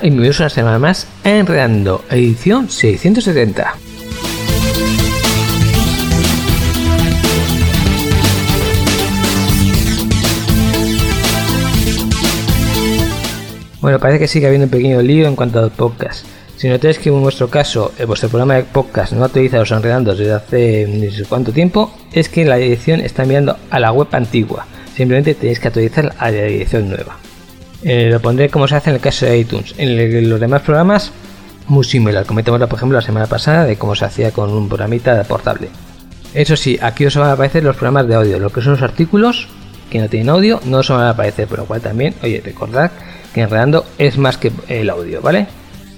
Y bienvenidos una semana más a Enredando, edición 670. Bueno, parece que sigue habiendo un pequeño lío en cuanto al podcast. Si notáis que en vuestro caso en vuestro programa de podcast no actualiza los enredando desde hace no sé cuánto tiempo, es que la edición está enviando a la web antigua. Simplemente tenéis que actualizar a la edición nueva. Eh, lo pondré como se hace en el caso de iTunes. En, los demás programas, muy similar. Comentamos, por ejemplo, la semana pasada de cómo se hacía con un programita portable. Eso sí, aquí os van a aparecer los programas de audio. Lo que son los artículos que no tienen audio no os van a aparecer, por lo cual también, oye, recordad que enredando es más que el audio, ¿vale?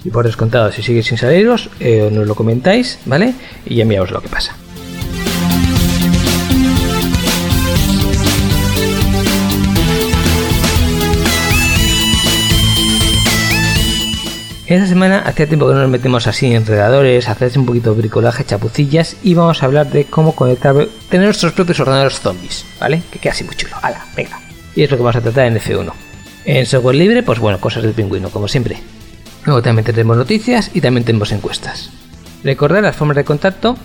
Y por descontado, si sigue sin saliros, eh, nos lo comentáis, ¿vale? Y ya lo que pasa. Esta semana hacía tiempo que no nos metemos así en enredadores, hacer un poquito de bricolaje, chapucillas y vamos a hablar de cómo conectar, tener nuestros propios ordenadores zombies, ¿vale? Que queda así muy chulo. ¡Hala! Venga. Y es lo que vamos a tratar en F1. En software libre, pues bueno, cosas del pingüino, como siempre. Luego también tendremos noticias y también tenemos encuestas. Recordar las formas de contacto,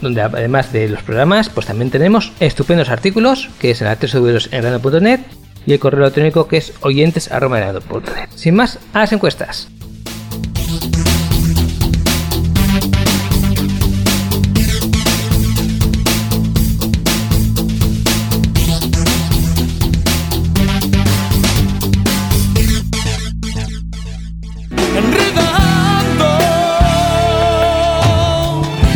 donde además de los programas, pues también tenemos estupendos artículos, que es en www.enrano.net y el correo electrónico que es oyentes.net. Sin más, a las encuestas.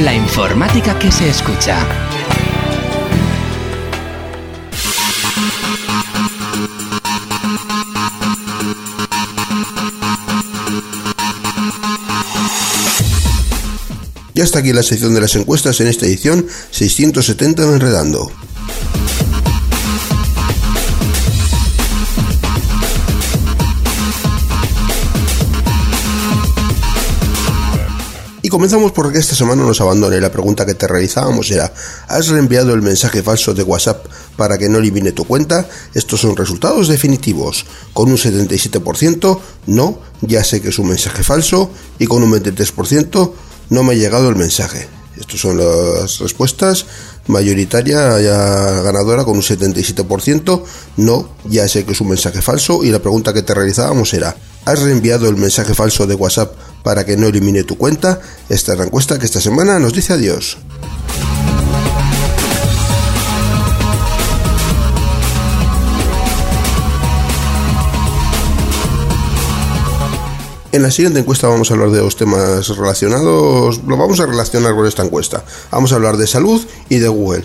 La informática que se escucha. Ya está aquí la sección de las encuestas en esta edición 670 de Enredando. Comenzamos porque esta semana nos abandone. La pregunta que te realizábamos era, ¿has reenviado el mensaje falso de WhatsApp para que no elimine tu cuenta? Estos son resultados definitivos. Con un 77%, no, ya sé que es un mensaje falso. Y con un 23%, no me ha llegado el mensaje. Estas son las respuestas. Mayoritaria, ganadora con un 77%. No, ya sé que es un mensaje falso. Y la pregunta que te realizábamos era, ¿has reenviado el mensaje falso de WhatsApp para que no elimine tu cuenta? Esta es la encuesta que esta semana nos dice adiós. En la siguiente encuesta vamos a hablar de dos temas relacionados, lo vamos a relacionar con esta encuesta. Vamos a hablar de salud y de Google,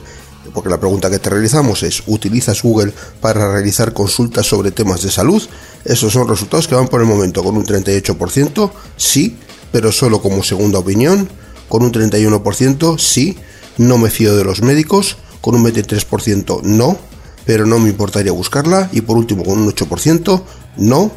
porque la pregunta que te realizamos es, ¿utilizas Google para realizar consultas sobre temas de salud? Esos son resultados que van por el momento con un 38%, sí, pero solo como segunda opinión, con un 31% sí, no me fío de los médicos, con un 23% no, pero no me importaría buscarla, y por último con un 8% no,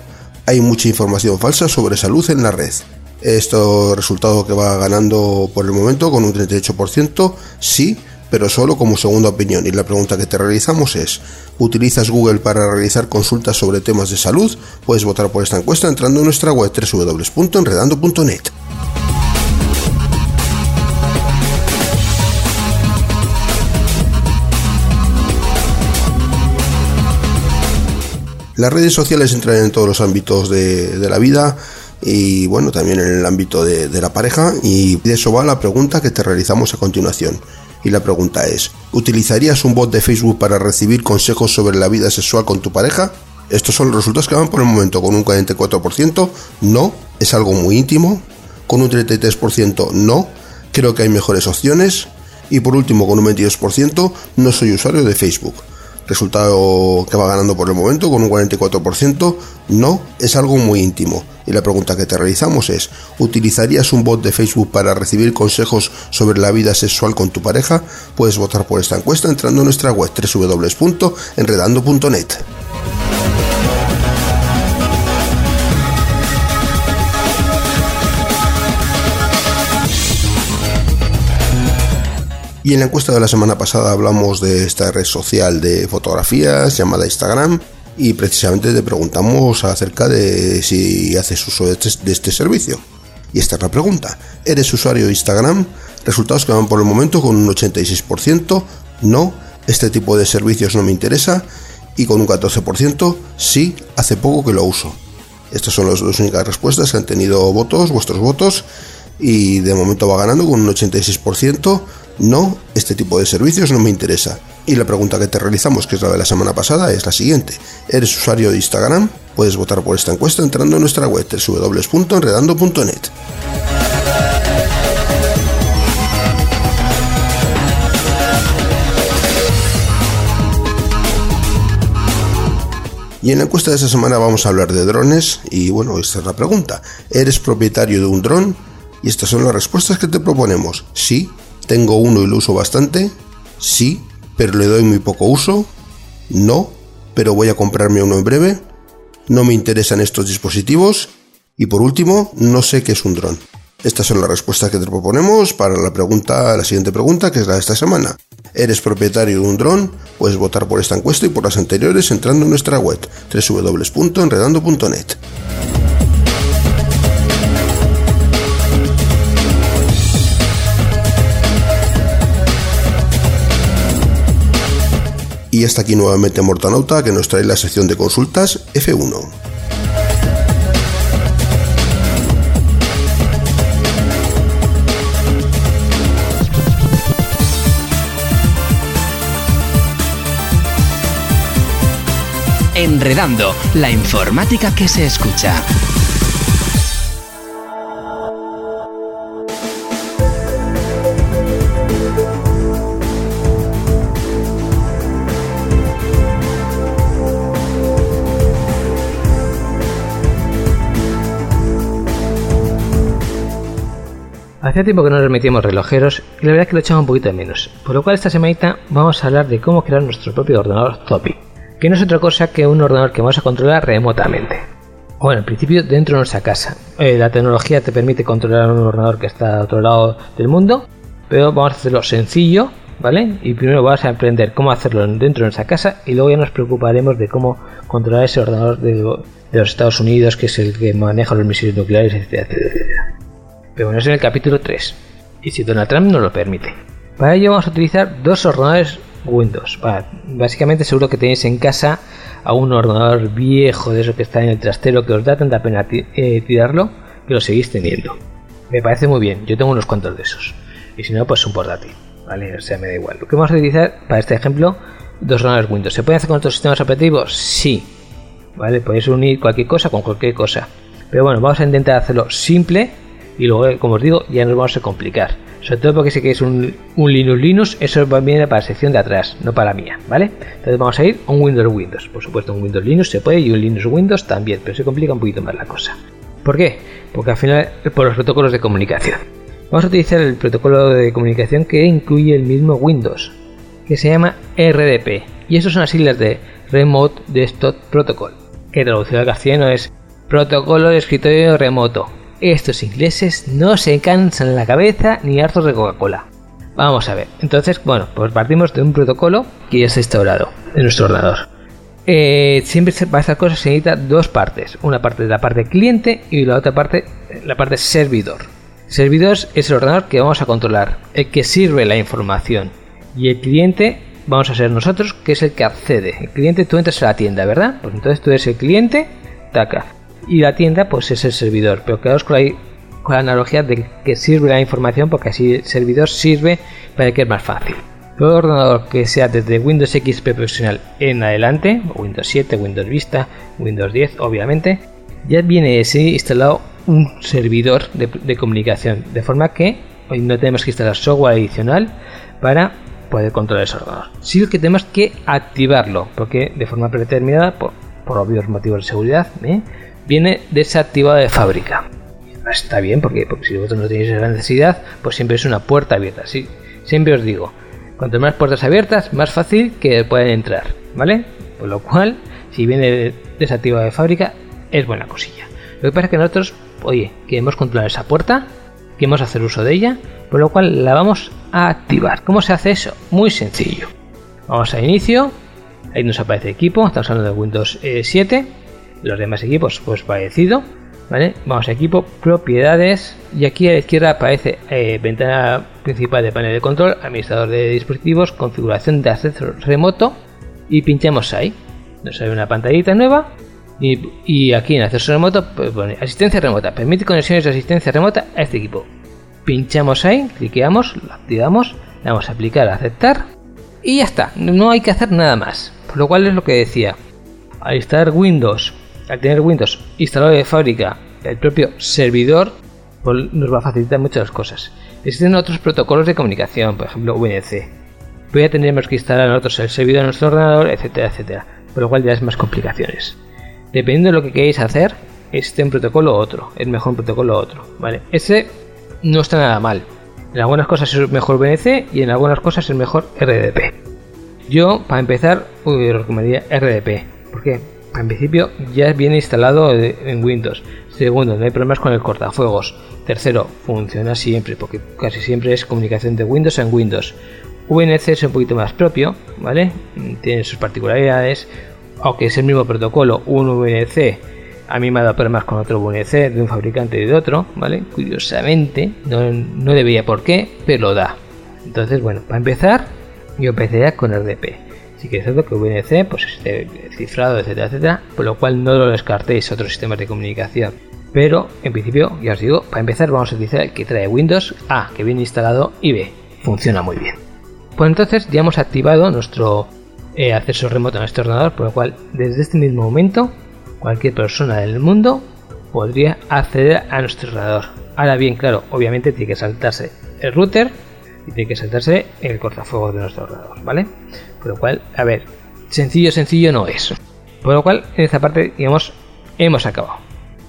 hay mucha información falsa sobre salud en la red. Esto resultado que va ganando por el momento con un 38%, sí, pero solo como segunda opinión. Y la pregunta que te realizamos es, ¿utilizas Google para realizar consultas sobre temas de salud? Puedes votar por esta encuesta entrando en nuestra web www.enredando.net. Las redes sociales entran en todos los ámbitos de, la vida y bueno, también en el ámbito de, de la pareja y de eso va la pregunta que te realizamos a continuación. Y la pregunta es, ¿utilizarías un bot de Facebook para recibir consejos sobre la vida sexual con tu pareja? Estos son los resultados que van por el momento. Con un 44%, no, es algo muy íntimo, con un 33% no, creo que hay mejores opciones. Y por último con un 22% no soy usuario de Facebook resultado que va ganando por el momento con un 44%, no, es algo muy íntimo. Y la pregunta que te realizamos es, ¿utilizarías un bot de Facebook para recibir consejos sobre la vida sexual con tu pareja? Puedes votar por esta encuesta entrando en nuestra web www.enredando.net. Y en la encuesta de la semana pasada hablamos de esta red social de fotografías llamada Instagram y precisamente te preguntamos acerca de si haces uso de este, este, servicio. Y esta es la pregunta. ¿Eres usuario de Instagram? Resultados que van por el momento con un 86%, no, este tipo de servicios no me interesa y con un 14%, sí, hace poco que lo uso. Estas son las dos únicas respuestas que han tenido votos, vuestros votos, y de momento va ganando con un 86%, no, este tipo de servicios no me interesa. Y la pregunta que te realizamos, que es la de la semana pasada, es la siguiente. ¿Eres usuario de Instagram? Puedes votar por esta encuesta entrando en nuestra web www.enredando.net. Y en la encuesta de esta semana vamos a hablar de drones y bueno, esta es la pregunta. ¿Eres propietario de un dron? Y estas son las respuestas que te proponemos. Sí, ¿Tengo uno y lo uso bastante? Sí, pero le doy muy poco uso. No, pero voy a comprarme uno en breve. No me interesan estos dispositivos. Y por último, no sé qué es un dron. Estas son las respuestas que te proponemos para la pregunta, la siguiente pregunta, que es la de esta semana. ¿Eres propietario de un dron? Puedes votar por esta encuesta y por las anteriores entrando en nuestra web www.enredando.net. Y hasta aquí nuevamente Mortanauta que nos trae la sección de consultas F1. Enredando, la informática que se escucha. Hacía tiempo que no nos metíamos relojeros y la verdad es que lo echamos un poquito de menos. Por lo cual esta semanita vamos a hablar de cómo crear nuestro propio ordenador Zopi, que no es otra cosa que un ordenador que vamos a controlar remotamente. Bueno, en principio dentro de nuestra casa. Eh, la tecnología te permite controlar un ordenador que está a otro lado del mundo, pero vamos a hacerlo sencillo, ¿vale? Y primero vamos a aprender cómo hacerlo dentro de nuestra casa y luego ya nos preocuparemos de cómo controlar ese ordenador de, de los Estados Unidos, que es el que maneja los misiles nucleares, etcétera, etcétera pero no es en el capítulo 3, y si Donald Trump nos lo permite. Para ello vamos a utilizar dos ordenadores Windows. básicamente seguro que tenéis en casa a un ordenador viejo de eso que está en el trastero que os da tanta pena eh, tirarlo que lo seguís teniendo. Me parece muy bien, yo tengo unos cuantos de esos. Y si no, pues un portátil. ¿Vale? O sea, me da igual. Lo que vamos a utilizar para este ejemplo, dos ordenadores Windows. ¿Se puede hacer con otros sistemas operativos? Sí. ¿Vale? Podéis unir cualquier cosa con cualquier cosa. Pero bueno, vamos a intentar hacerlo simple y luego, como os digo, ya nos vamos a complicar. Sobre todo porque si queréis un, un Linux Linux, eso viene para la sección de atrás, no para la mía, ¿vale? Entonces vamos a ir a un Windows Windows. Por supuesto, un Windows Linux se puede y un Linux Windows también, pero se complica un poquito más la cosa. ¿Por qué? Porque al final, por los protocolos de comunicación. Vamos a utilizar el protocolo de comunicación que incluye el mismo Windows, que se llama RDP. Y eso son las siglas de Remote Desktop Protocol, que traducido al castellano es Protocolo de Escritorio Remoto. Estos ingleses no se cansan la cabeza ni hartos de Coca-Cola. Vamos a ver. Entonces, bueno, pues partimos de un protocolo que ya está instaurado en nuestro ordenador. Eh, siempre para estas cosas se necesita dos partes. Una parte de la parte cliente y la otra parte, la parte servidor. Servidor es el ordenador que vamos a controlar, el que sirve la información. Y el cliente vamos a ser nosotros, que es el que accede. El cliente, tú entras a la tienda, ¿verdad? Pues entonces tú eres el cliente, taca. Y la tienda, pues es el servidor. Pero quedaos con la, la analogía de que sirve la información, porque así el servidor sirve para que es más fácil. Todo ordenador que sea desde Windows XP profesional en adelante, Windows 7, Windows Vista, Windows 10, obviamente, ya viene ese instalado un servidor de, de comunicación, de forma que hoy no tenemos que instalar software adicional para poder controlar ese ordenador. Sí que tenemos que activarlo, porque de forma predeterminada, por, por obvios motivos de seguridad, ¿eh? Viene desactivado de fábrica. Está bien, porque, si vosotros no tenéis esa necesidad, pues siempre es una puerta abierta. ¿sí? Siempre os digo, cuanto más puertas abiertas, más fácil que puedan entrar, ¿vale? Por lo cual, si viene desactivado de fábrica, es buena cosilla. Lo que pasa es que nosotros, oye, queremos controlar esa puerta, queremos hacer uso de ella, por lo cual la vamos a activar. ¿Cómo se hace eso? Muy sencillo. Vamos a inicio, ahí nos aparece equipo, estamos hablando de Windows 7, los demás equipos pues parecido, ¿vale? Vamos a equipo, propiedades, y aquí a la izquierda aparece eh, ventana principal de panel de control, administrador de dispositivos, configuración de acceso remoto, y pinchamos ahí. Nos sale una pantallita nueva y, aquí en acceso remoto pues pone asistencia remota, permite conexiones de asistencia remota a este equipo. Pinchamos ahí, cliqueamos, lo activamos, le vamos a aplicar a aceptar y ya está, no hay que hacer nada más. Por lo cual es lo que decía, al instalar Windows, al tener Windows instalado de fábrica, el propio servidor pues nos va a facilitar muchas cosas. Existen otros protocolos de comunicación, por ejemplo VNC. Pero ya tendremos que instalar nosotros el servidor en nuestro ordenador, etcétera, etcétera. Por lo cual ya es más complicaciones. Dependiendo de lo que queréis hacer, existe un protocolo u otro. Es mejor protocolo u otro. ¿vale? Ese no está nada mal. En algunas cosas es mejor VNC y en algunas cosas es mejor RDP. Yo, para empezar, recomendaría RDP. Porque, en principio, ya viene instalado en Windows. Segundo, no hay problemas con el cortafuegos. Tercero, funciona siempre, porque casi siempre es comunicación de Windows en Windows. VNC es un poquito más propio, ¿vale? Tiene sus particularidades, aunque es el mismo protocolo, un VNC a mí me ha dado problemas con otro VNC de un fabricante y de otro, ¿vale? Curiosamente, no, no debía por qué, pero lo da. Entonces, bueno, para empezar, yo empezaría con RDP. Sí que es cierto que VNC, pues esté cifrado, etcétera, etcétera, por lo cual no lo descartéis otros sistemas de comunicación. Pero, en principio, ya os digo, para empezar vamos a utilizar el que trae Windows A, que viene instalado, y B, funciona muy bien. Pues entonces ya hemos activado nuestro eh, acceso remoto a nuestro ordenador, por lo cual desde este mismo momento cualquier persona del mundo podría acceder a nuestro ordenador. Ahora bien, claro, obviamente tiene que saltarse el router y tiene que saltarse el cortafuegos de nuestro ordenador, ¿vale? Por lo cual, a ver, sencillo, sencillo no es. Por lo cual, en esta parte, digamos, hemos acabado.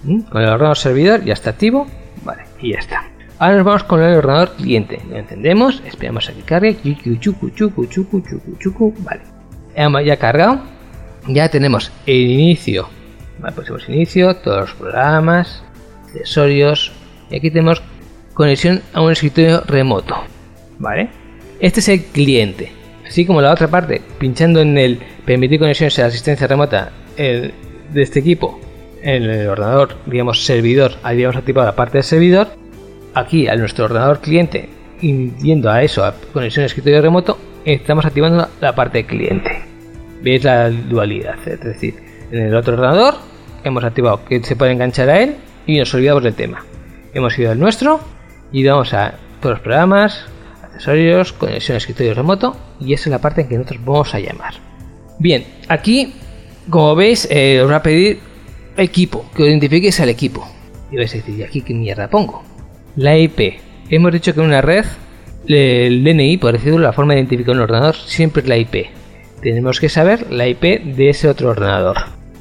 ¿Mm? Con el ordenador servidor ya está activo, vale, y ya está. Ahora nos vamos con el ordenador cliente. Lo encendemos, esperamos a que cargue. Vale. Ya cargado. Ya tenemos el inicio Vale, pues inicio, todos los programas, accesorios. Y aquí tenemos conexión a un escritorio remoto. ¿Vale? Este es el cliente. Así como la otra parte, pinchando en el permitir conexiones a asistencia remota de este equipo en el ordenador, digamos, servidor, habíamos activado la parte del servidor. Aquí, a nuestro ordenador cliente, yendo a eso, a conexión a escritorio remoto, estamos activando la parte cliente. ¿Veis la dualidad? Es decir, en el otro ordenador hemos activado que se puede enganchar a él y nos olvidamos del tema. Hemos ido al nuestro y vamos a todos los programas, accesorios, conexión a escritorio remoto y esa es la parte en que nosotros vamos a llamar. Bien, aquí, como veis, eh, os va a pedir equipo, que identifiquéis al equipo. Y vais a decir, ¿y aquí qué mierda pongo? La IP. Hemos dicho que en una red, el DNI, por decirlo, la forma de identificar un ordenador siempre es la IP. Tenemos que saber la IP de ese otro ordenador.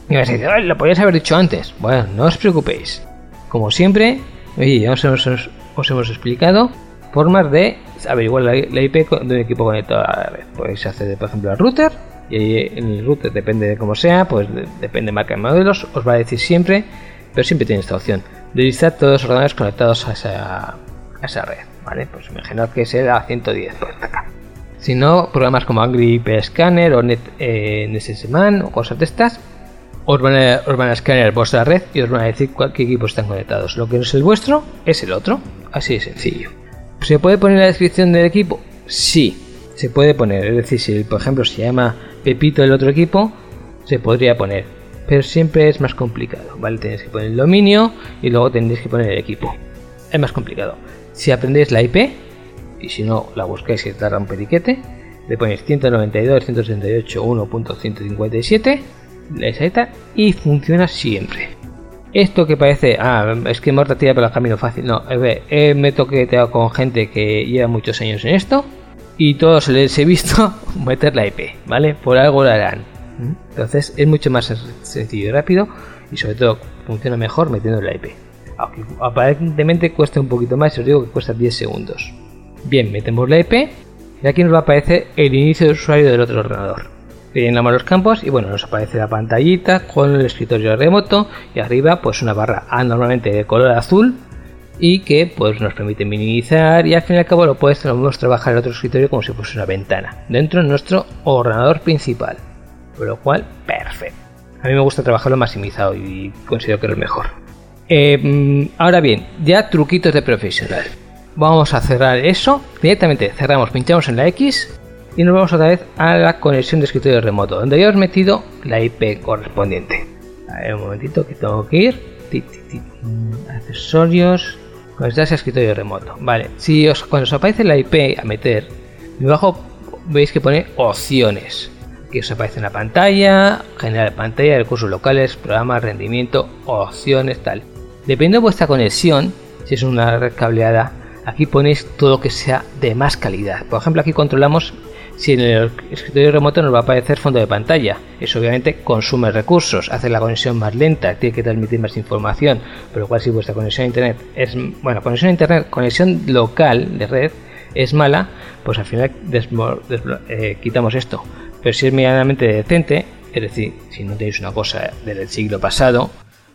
Y me decir, lo podías haber dicho antes. Bueno, no os preocupéis. Como siempre, ya os hemos explicado formas de averiguar la, la IP de un equipo conectado a la red. Podéis acceder, por ejemplo, al router y ahí en el router, depende de cómo sea, pues de- depende de marca y modelos, os va a decir siempre, pero siempre tiene esta opción, de listar todos los ordenadores conectados a esa, a esa red. ¿vale? Pues imaginad que sea 110, pues acá. Si no, programas como Angry IP Scanner o Net, eh, NSSMan o cosas de estas, os van, a, os van a escanear vuestra red y os van a decir cuál- qué equipos están conectados. Lo que no es el vuestro es el otro. Así de sencillo. ¿Se puede poner la descripción del equipo? Sí, se puede poner. Es decir, si por ejemplo se llama Pepito el otro equipo, se podría poner. Pero siempre es más complicado, ¿vale? Tenéis que poner el dominio y luego tendréis que poner el equipo. Es más complicado. Si aprendéis la IP, y si no la buscáis y tarda un periquete, le ponéis 192.168.1.157, le salta y funciona siempre. Esto que parece, ah, es que Morta tira por el camino fácil. No, ver, eh, me he con gente que lleva muchos años en esto y todos les he visto meter la IP, ¿vale? Por algo lo harán. Entonces es mucho más sencillo y rápido y sobre todo funciona mejor metiendo la IP. Aunque aparentemente cuesta un poquito más, os digo que cuesta 10 segundos. Bien, metemos la IP y aquí nos va a aparecer el inicio de usuario del otro ordenador. Llenamos los campos y bueno, nos aparece la pantallita con el escritorio remoto y arriba pues una barra A normalmente de color azul y que pues nos permite minimizar y al fin y al cabo lo podemos trabajar en otro escritorio como si fuese una ventana dentro de nuestro ordenador principal. Por lo cual, perfecto. A mí me gusta trabajarlo maximizado y considero que es mejor. Eh, mm, ahora bien, ya truquitos de profesional. Vamos a cerrar eso. Directamente cerramos, pinchamos en la X y nos vamos otra vez a la conexión de escritorio remoto, donde ya os metido la IP correspondiente. A ver, un momentito que tengo que ir. Accesorios. Conectarse a escritorio remoto. Vale, si os, cuando os aparece la IP a meter, debajo veis que pone opciones. Que os aparece en la pantalla, generar pantalla, recursos locales, programas, rendimiento, opciones, tal. Dependiendo de vuestra conexión, si es una red cableada, aquí ponéis todo lo que sea de más calidad. Por ejemplo, aquí controlamos si en el escritorio remoto nos va a aparecer fondo de pantalla. Eso obviamente consume recursos, hace la conexión más lenta, tiene que transmitir más información. Por lo cual, si vuestra conexión a internet es, bueno, conexión a internet, conexión local de red es mala, pues al final eh, quitamos esto. Pero si es medianamente decente, es decir, si no tenéis una cosa del siglo pasado,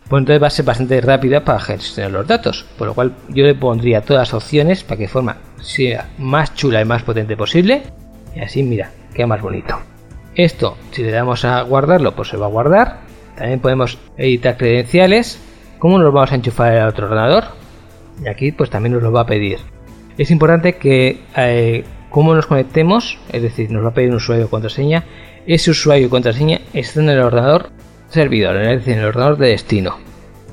pues entonces va a ser bastante rápida para gestionar los datos. Por lo cual yo le pondría todas las opciones para que de forma sea más chula y más potente posible. Y así, mira, queda más bonito. Esto, si le damos a guardarlo, pues se va a guardar. También podemos editar credenciales. ¿Cómo nos vamos a enchufar al otro ordenador? Y aquí pues también nos lo va a pedir. Es importante que eh, como nos conectemos, es decir, nos va a pedir un usuario y contraseña, ese usuario y contraseña está en el ordenador servidor, es decir, en el ordenador de destino.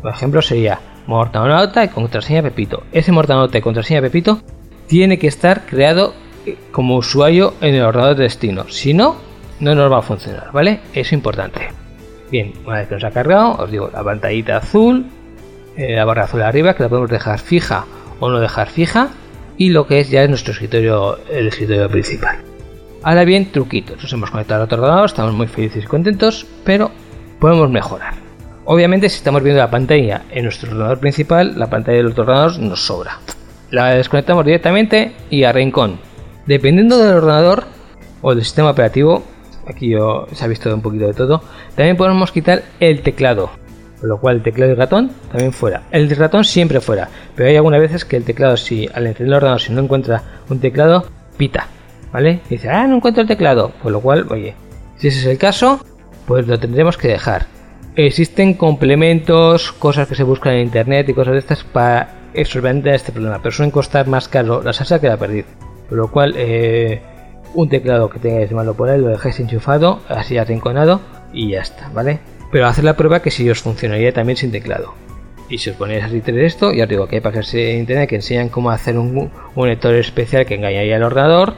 Por ejemplo, sería mortanauta y contraseña Pepito. Ese mortanauta y contraseña Pepito tiene que estar creado como usuario en el ordenador de destino. Si no, no nos va a funcionar, ¿vale? Es importante. Bien, una vez que nos ha cargado, os digo, la pantallita azul, eh, la barra azul arriba, que la podemos dejar fija o no dejar fija, y lo que es ya es nuestro escritorio, el escritorio principal. Ahora bien, truquitos. Nos hemos conectado al otro ordenador, estamos muy felices y contentos, pero podemos mejorar. Obviamente, si estamos viendo la pantalla en nuestro ordenador principal, la pantalla del otro ordenador nos sobra. La desconectamos directamente y a rincón. Dependiendo del ordenador o del sistema operativo, aquí yo se ha visto un poquito de todo, también podemos quitar el teclado. Con lo cual el teclado y ratón también fuera. El ratón siempre fuera. Pero hay algunas veces que el teclado, si al encender el ordenador, si no encuentra un teclado, pita. ¿Vale? Y dice, ah, no encuentro el teclado. Con lo cual, oye, si ese es el caso, pues lo tendremos que dejar. Existen complementos, cosas que se buscan en internet y cosas de estas para solventar este problema. Pero suelen costar más caro la salsa que la perdiz. Lo cual, eh, un teclado que tengáis de mano por ahí lo dejáis enchufado, así arrinconado y ya está, ¿vale? Pero hacer la prueba que si os funcionaría también sin teclado. Y si os ponéis a de esto, ya os digo que hay páginas en internet que enseñan cómo hacer un, un lector especial que engañaría al ordenador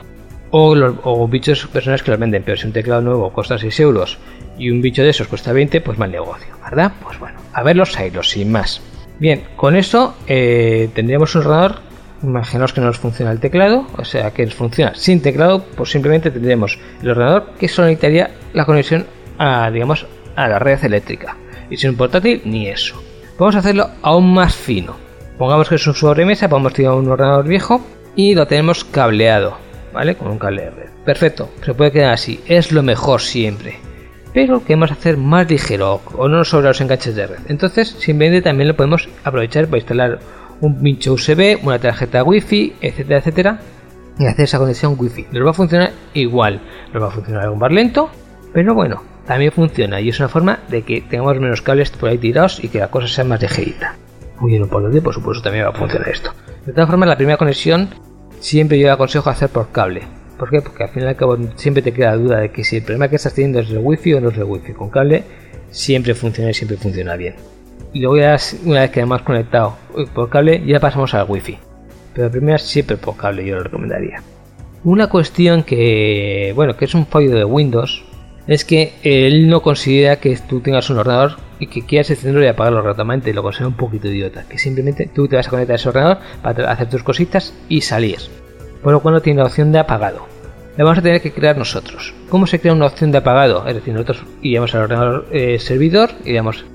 o, o bichos personas que los venden. Pero si un teclado nuevo cuesta 6 euros y un bicho de esos cuesta 20, pues mal negocio, ¿verdad? Pues bueno, a ver los sin más. Bien, con eso eh, tendríamos un ordenador. Imaginaos que no nos funciona el teclado, o sea que nos funciona sin teclado, pues simplemente tendríamos el ordenador que solo necesitaría la conexión a, digamos, a la red eléctrica. Y sin un portátil, ni eso. Vamos a hacerlo aún más fino. Pongamos que es un sobremesa, podemos tirar un ordenador viejo y lo tenemos cableado, ¿vale? Con un cable de red. Perfecto, se puede quedar así, es lo mejor siempre. Pero queremos hacer más ligero o no sobre los enganches de red. Entonces, simplemente también lo podemos aprovechar para instalar un pincho USB, una tarjeta Wi-Fi, etcétera, etcétera, y hacer esa conexión Wi-Fi. Nos va a funcionar igual, nos va a funcionar algo más lento, pero bueno, también funciona y es una forma de que tengamos menos cables por ahí tirados y que la cosa sea más ligerita. Muy bien, por lo que por supuesto también va a funcionar esto. De todas formas, la primera conexión siempre yo aconsejo hacer por cable. ¿Por qué? Porque al final y al cabo siempre te queda la duda de que si el problema que estás teniendo es el wifi o no es el wifi. Con cable siempre funciona y siempre funciona bien. Y luego ya una vez que hemos conectado por cable ya pasamos al wifi. Pero primero siempre por cable yo lo recomendaría. Una cuestión que, bueno, que es un fallo de Windows, es que él no considera que tú tengas un ordenador y que quieras encenderlo y apagarlo rápidamente. Lo considera un poquito idiota. Que simplemente tú te vas a conectar a ese ordenador para hacer tus cositas y salir. Por lo cual no tiene la opción de apagado. La vamos a tener que crear nosotros. ¿Cómo se crea una opción de apagado? Es decir, nosotros iríamos al ordenador eh, servidor, iríamos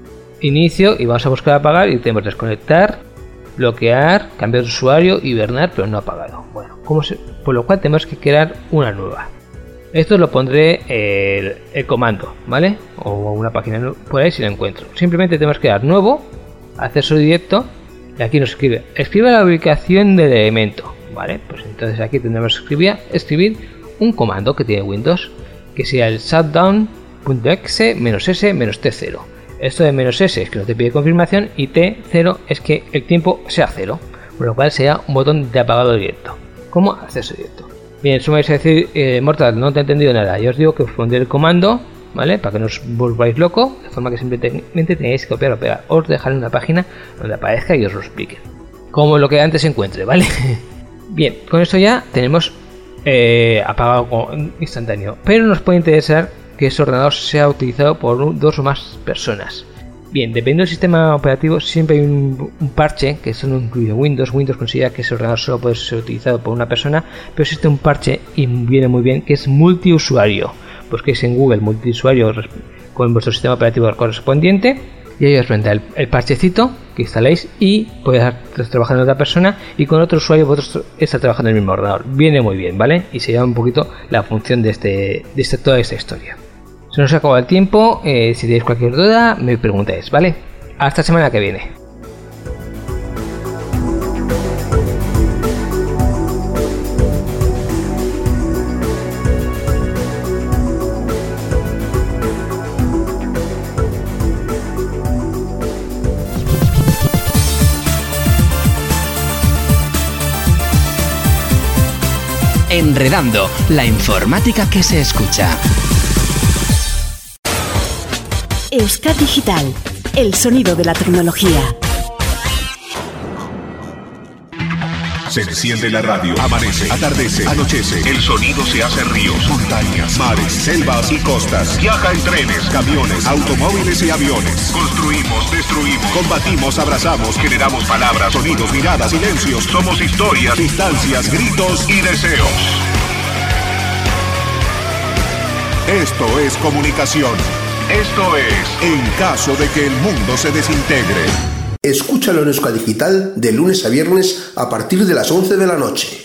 inicio y vamos a buscar apagar y tenemos desconectar, bloquear, cambiar de usuario, hibernar, pero no apagado. Bueno, por lo cual tenemos que crear una nueva. Esto lo pondré el, el comando, ¿vale? O una página por ahí si la encuentro. Simplemente tenemos que dar nuevo, acceso directo, y aquí nos escribe, escribe la ubicación del elemento, ¿vale? Pues entonces aquí tendremos que escribir, escribir un comando que tiene Windows, que sea el shutdown.exe s t0. Esto de menos s es que no te pide confirmación y t0 es que el tiempo sea cero, por lo cual sea un botón de apagado directo, como acceso directo. Bien, eso vais a decir, eh, Mortal, no te he entendido nada. Yo os digo que os pondré el comando, ¿vale? Para que no os volváis loco, de forma que simplemente tenéis que copiar o pegar. Os dejaré una página donde aparezca y os lo explique. Como lo que antes se encuentre, ¿vale? Bien, con esto ya tenemos eh, apagado instantáneo. Pero nos puede interesar que ese ordenador sea utilizado por dos o más personas. Bien, dependiendo del sistema operativo, siempre hay un, parche que eso no incluye Windows. Windows considera que ese ordenador solo puede ser utilizado por una persona, pero existe un parche y viene muy bien que es multiusuario. Pues que es en Google multiusuario con vuestro sistema operativo correspondiente y ahí os vendrá el, parchecito que instaléis y podéis estar trabajando en otra persona y con otro usuario vosotros estar trabajando en el mismo ordenador. Viene muy bien, ¿vale? Y se llama un poquito la función de, este, de este, toda esta historia. Se nos acaba el tiempo. Eh, si tenéis cualquier duda, me preguntáis, ¿vale? Hasta semana que viene. Enredando, la informática que se escucha. Euskad Digital, el sonido de la tecnología. Se enciende la radio, amanece, atardece, anochece. El sonido se hace ríos, montañas, mares, selvas y costas. Viaja en trenes, camiones, automóviles y aviones. Construimos, destruimos, combatimos, abrazamos, generamos palabras, sonidos, miradas, silencios. Somos historias, distancias, gritos y deseos. Esto es comunicación. Esto es En caso de que el mundo se desintegre. Escúchalo en Euska Digital de lunes a viernes a partir de las 11 de la noche.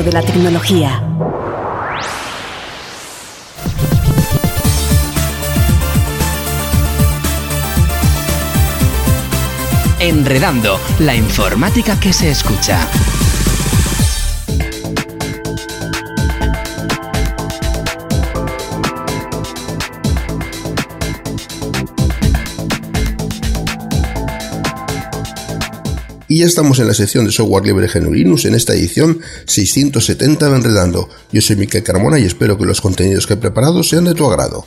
De la tecnología. Enredando, la informática que se escucha. Y ya estamos en la sección de software libre GNU Linux en esta edición 670 de Enredando. Yo soy Miquel Carmona y espero que los contenidos que he preparado sean de tu agrado.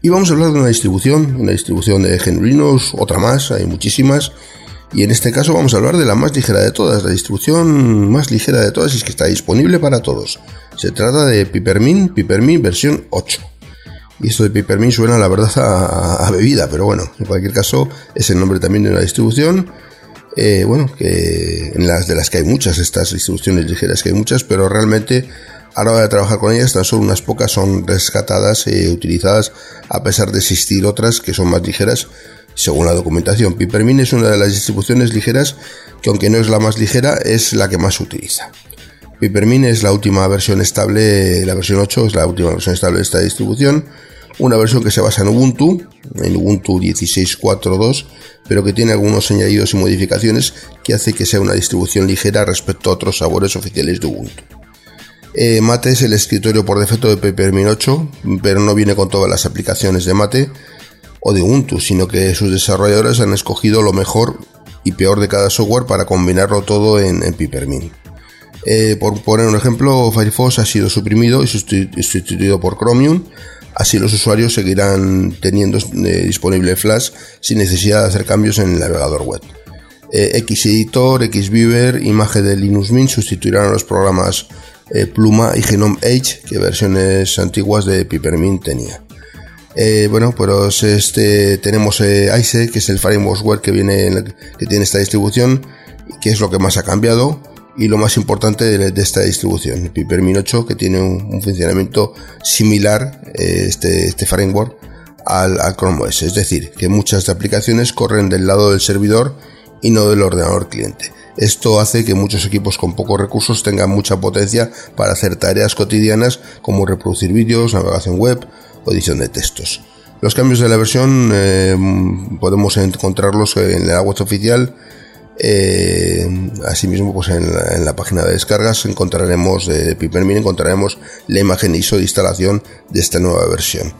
Y vamos a hablar de una distribución, una distribución de GNU Linux, otra más, hay muchísimas. Y en este caso vamos a hablar de la más ligera de todas, la distribución más ligera de todas y que está disponible para todos. Se trata de Pipermin, Pipermin versión 8. Y esto de Pipermin suena la verdad a, bebida, pero bueno, en cualquier caso es el nombre también de una distribución. eh, bueno, que en las de las que hay muchas, estas distribuciones ligeras que hay muchas, pero realmente a la hora de trabajar con ellas tan solo unas pocas son rescatadas e utilizadas a pesar de existir otras que son más ligeras según la documentación. Pipermin es una de las distribuciones ligeras que aunque no es la más ligera es la que más se utiliza. Pipermin es la última versión estable, la versión 8 es la última versión estable de esta distribución, una versión que se basa en Ubuntu, en Ubuntu 16.4.2, pero que tiene algunos añadidos y modificaciones que hace que sea una distribución ligera respecto a otros sabores oficiales de Ubuntu. Eh, Mate es el escritorio por defecto de Peppermint 8, pero no viene con todas las aplicaciones de Mate o de Ubuntu, sino que sus desarrolladores han escogido lo mejor y peor de cada software para combinarlo todo en, en Peppermint. Eh, por poner un ejemplo, Firefox ha sido suprimido y sustitu- sustituido por Chromium, así los usuarios seguirán teniendo eh, disponible Flash sin necesidad de hacer cambios en el navegador web. Eh, Xeditor, Xbeaver, Imagen de Linux Mint sustituirán a los programas eh, Pluma y Genome Edge que versiones antiguas de Peppermint tenía. Bueno, pues este tenemos ICE, que es el framework que viene que tiene esta distribución, que es lo que más ha cambiado. Y lo más importante de, esta distribución, Pipermin 8, que tiene un, un funcionamiento similar, eh, este, este framework, al, al Chrome OS. Es decir, que muchas aplicaciones corren del lado del servidor y no del ordenador cliente. Esto hace que muchos equipos con pocos recursos tengan mucha potencia para hacer tareas cotidianas como reproducir vídeos, navegación web o edición de textos. Los cambios de la versión eh, podemos encontrarlos en la web oficial. Eh, asimismo, pues en la, página de descargas encontraremos de Pipermin encontraremos la imagen ISO de instalación de esta nueva versión.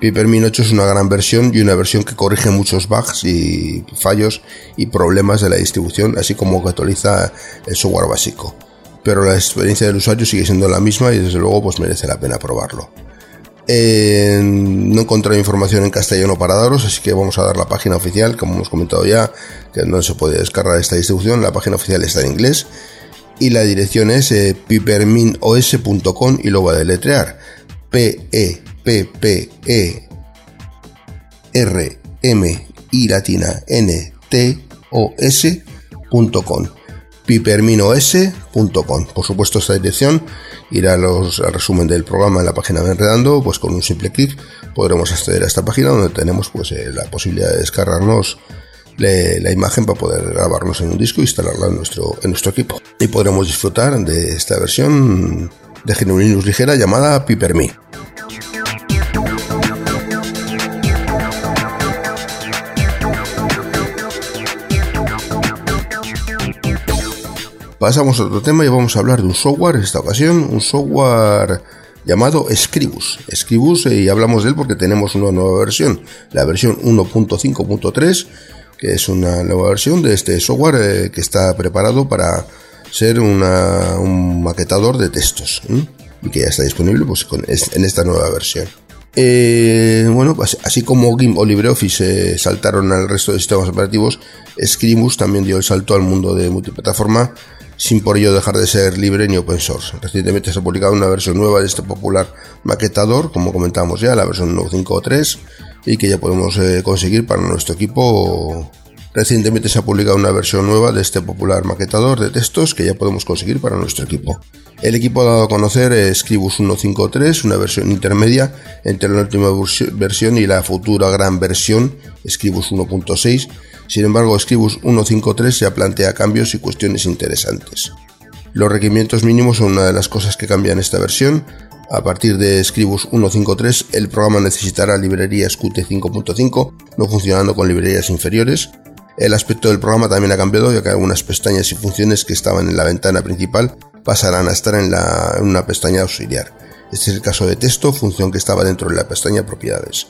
Pipermin 8 es una gran versión y una versión que corrige muchos bugs y fallos y problemas de la distribución, así como que actualiza el software básico. Pero la experiencia del usuario sigue siendo la misma y desde luego pues merece la pena probarlo. Eh, no encontré información en castellano para daros, así que vamos a dar la página oficial, como hemos comentado ya, que no se puede descargar esta distribución. La página oficial está en inglés y la dirección es eh, piperminos.com y lo voy a deletrear. P E P P E R M I latina N T O S.com piperminos.com. Por supuesto, esta dirección irá a los, al resumen del programa en la página de Enredando, pues con un simple clic podremos acceder a esta página donde tenemos pues eh, la posibilidad de descargarnos le, la imagen para poder grabarnos en un disco e instalarla en nuestro, en nuestro equipo. Y podremos disfrutar de esta versión de GNU Linux ligera llamada Pipermi. Pasamos a otro tema y vamos a hablar de un software, en esta ocasión, un software llamado Scribus. Scribus, eh, y hablamos de él porque tenemos una nueva versión, la versión 1.5.3, que es una nueva versión de este software eh, que está preparado para ser una, un maquetador de textos y que ya está disponible pues, en esta nueva versión. Eh, bueno, pues, así como GIMP o LibreOffice saltaron al resto de sistemas operativos, Scribus también dio el salto al mundo de multiplataforma sin por ello dejar de ser libre ni open source. Recientemente se ha publicado una versión nueva de este popular maquetador, como comentamos ya, la versión 1.5.3, y que ya podemos eh, conseguir para nuestro equipo. Recientemente se ha publicado una versión nueva de este popular maquetador de textos que ya podemos conseguir para nuestro equipo. El equipo ha dado a conocer eh, Scribus 1.5.3, una versión intermedia entre la última versión y la futura gran versión Scribus 1.6 sin embargo, Scribus 1.5.3 ya plantea cambios y cuestiones interesantes. Los requerimientos mínimos son una de las cosas que cambian esta versión. A partir de Scribus 1.5.3, el programa necesitará librerías Qt 5.5, no funcionando con librerías inferiores. El aspecto del programa también ha cambiado, ya que algunas pestañas y funciones que estaban en la ventana principal pasarán a estar en, en una pestaña auxiliar. Este es el caso de texto, función que estaba dentro de la pestaña propiedades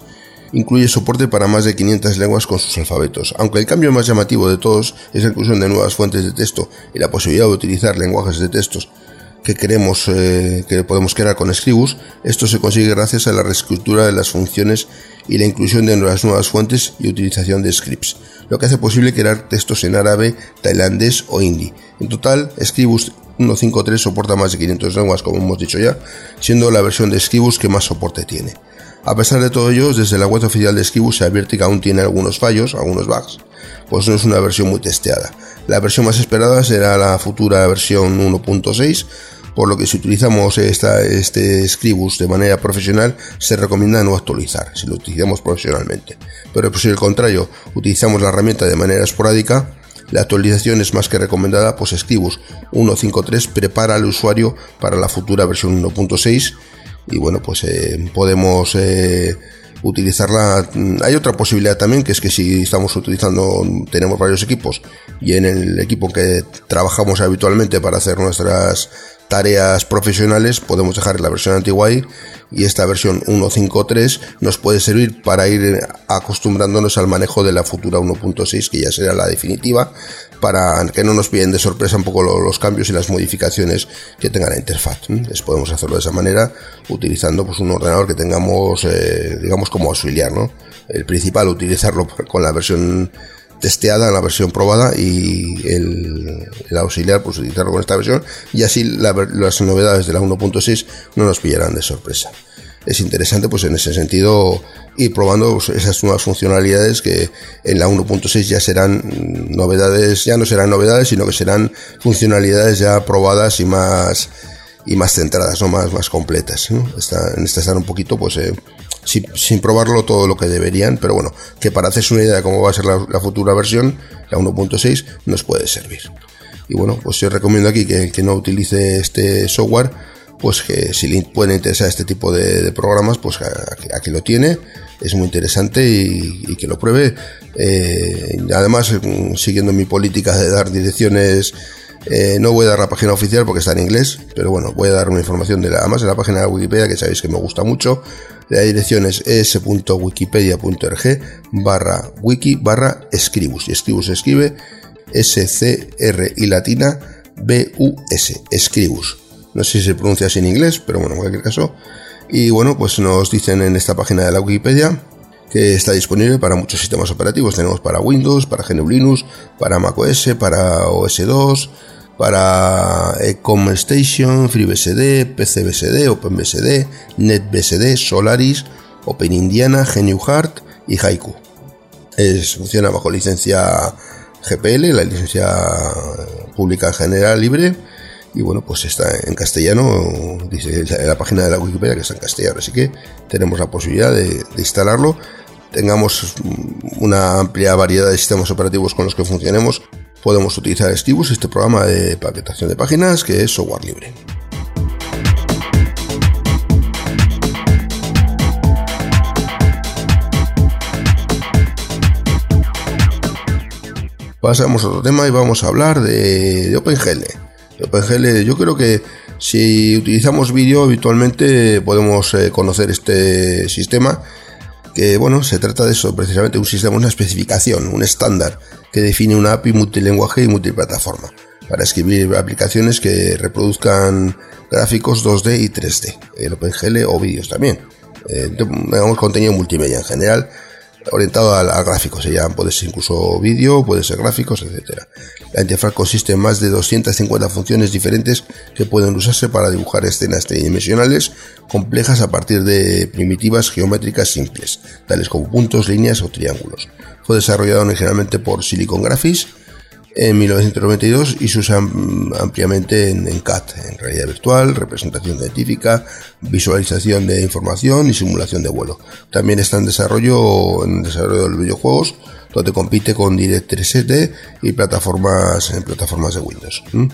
incluye soporte para más de 500 lenguas con sus alfabetos. Aunque el cambio más llamativo de todos es la inclusión de nuevas fuentes de texto y la posibilidad de utilizar lenguajes de textos que queremos eh, que podemos crear con Scribus, esto se consigue gracias a la reescritura de las funciones y la inclusión de nuevas nuevas fuentes y utilización de scripts, lo que hace posible crear textos en árabe, tailandés o hindi. En total, Scribus 1.5.3 soporta más de 500 lenguas, como hemos dicho ya, siendo la versión de Scribus que más soporte tiene. A pesar de todo ello, desde la web oficial de Skibus se advierte que aún tiene algunos fallos, algunos bugs, pues no es una versión muy testeada. La versión más esperada será la futura versión 1.6, por lo que si utilizamos esta, este Scribus de manera profesional, se recomienda no actualizar, si lo utilizamos profesionalmente. Pero pues, si al contrario, utilizamos la herramienta de manera esporádica, la actualización es más que recomendada, pues Scribus 1.5.3 prepara al usuario para la futura versión 1.6 y bueno, pues eh, podemos eh, utilizarla. Hay otra posibilidad también, que es que si estamos utilizando, tenemos varios equipos y en el equipo que trabajamos habitualmente para hacer nuestras tareas profesionales podemos dejar la versión antigua y esta versión 1.5.3 nos puede servir para ir acostumbrándonos al manejo de la futura 1.6 que ya será la definitiva para que no nos piden de sorpresa un poco los cambios y las modificaciones que tenga la interfaz. Les podemos hacerlo de esa manera utilizando pues, un ordenador que tengamos, eh, digamos, como auxiliar. ¿no? El principal, utilizarlo con la versión testeada, la versión probada y el, auxiliar, pues utilizarlo con esta versión y así las novedades de la 1.6 no nos pillarán de sorpresa. es interesante pues en ese sentido ir probando pues, esas nuevas funcionalidades que en la 1.6 ya serán novedades, ya no serán novedades, sino que serán funcionalidades ya probadas y más y más centradas, ¿no? más, más completas. ¿no? Está, en esta están un poquito pues eh, sin, sin, probarlo todo lo que deberían, pero bueno, que para hacerse una idea de cómo va a ser la, futura versión, la 1.6, nos puede servir. Y bueno, pues yo recomiendo aquí que el que no utilice este software, pues que si le puede interesar este tipo de, programas, pues aquí lo tiene, es muy interesante y, que lo pruebe. Eh, además, siguiendo mi política de dar direcciones, eh, no voy a dar la página oficial porque está en inglés, pero bueno, voy a dar una información de la, además de la página de Wikipedia que sabéis que me gusta mucho. La dirección es es.wikipedia.org barra wiki barra escribus. Y escribus escribe S-C-R y latina B-U-S, escribus. No sé si se pronuncia así en inglés, pero bueno, en cualquier caso. Y bueno, pues nos dicen en esta página de la Wikipedia que está disponible para muchos sistemas operativos. Tenemos para Windows, para GNU Linux, para macOS, para OS2, para Ecom Station, FreeBSD, PCBSD, OpenBSD, NetBSD, Solaris, OpenIndiana, GNU Hard y Haiku. Es, funciona bajo licencia GPL, la licencia pública general libre. Y bueno, pues está en castellano, dice la página de la Wikipedia que está en castellano, así que tenemos la posibilidad de instalarlo. Tengamos una amplia variedad de sistemas operativos con los que funcionemos, podemos utilizar Stibus, este programa de paquetación de páginas que es software libre. Pasamos a otro tema y vamos a hablar de, de OpenGL. OpenGL, yo creo que si utilizamos vídeo habitualmente podemos eh, conocer este sistema que bueno, se trata de eso, precisamente un sistema, una especificación, un estándar que define una API multilenguaje y multiplataforma para escribir aplicaciones que reproduzcan gráficos 2D y 3D, el OpenGL o vídeos también. Eh, contenido multimedia en general, orientado a, a gráficos, ya puede ser incluso vídeo, puede ser gráficos, etcétera. La interfaz consiste en más de 250 funciones diferentes que pueden usarse para dibujar escenas tridimensionales complejas a partir de primitivas geométricas simples, tales como puntos, líneas o triángulos. Fue desarrollado originalmente por Silicon Graphics en 1992 y se usa ampliamente en, en, CAD, en realidad virtual, representación científica, visualización de información y simulación de vuelo. También está en desarrollo en desarrollo de los videojuegos, donde compite con DirectX 3D y plataformas en plataformas de Windows. ¿Mm?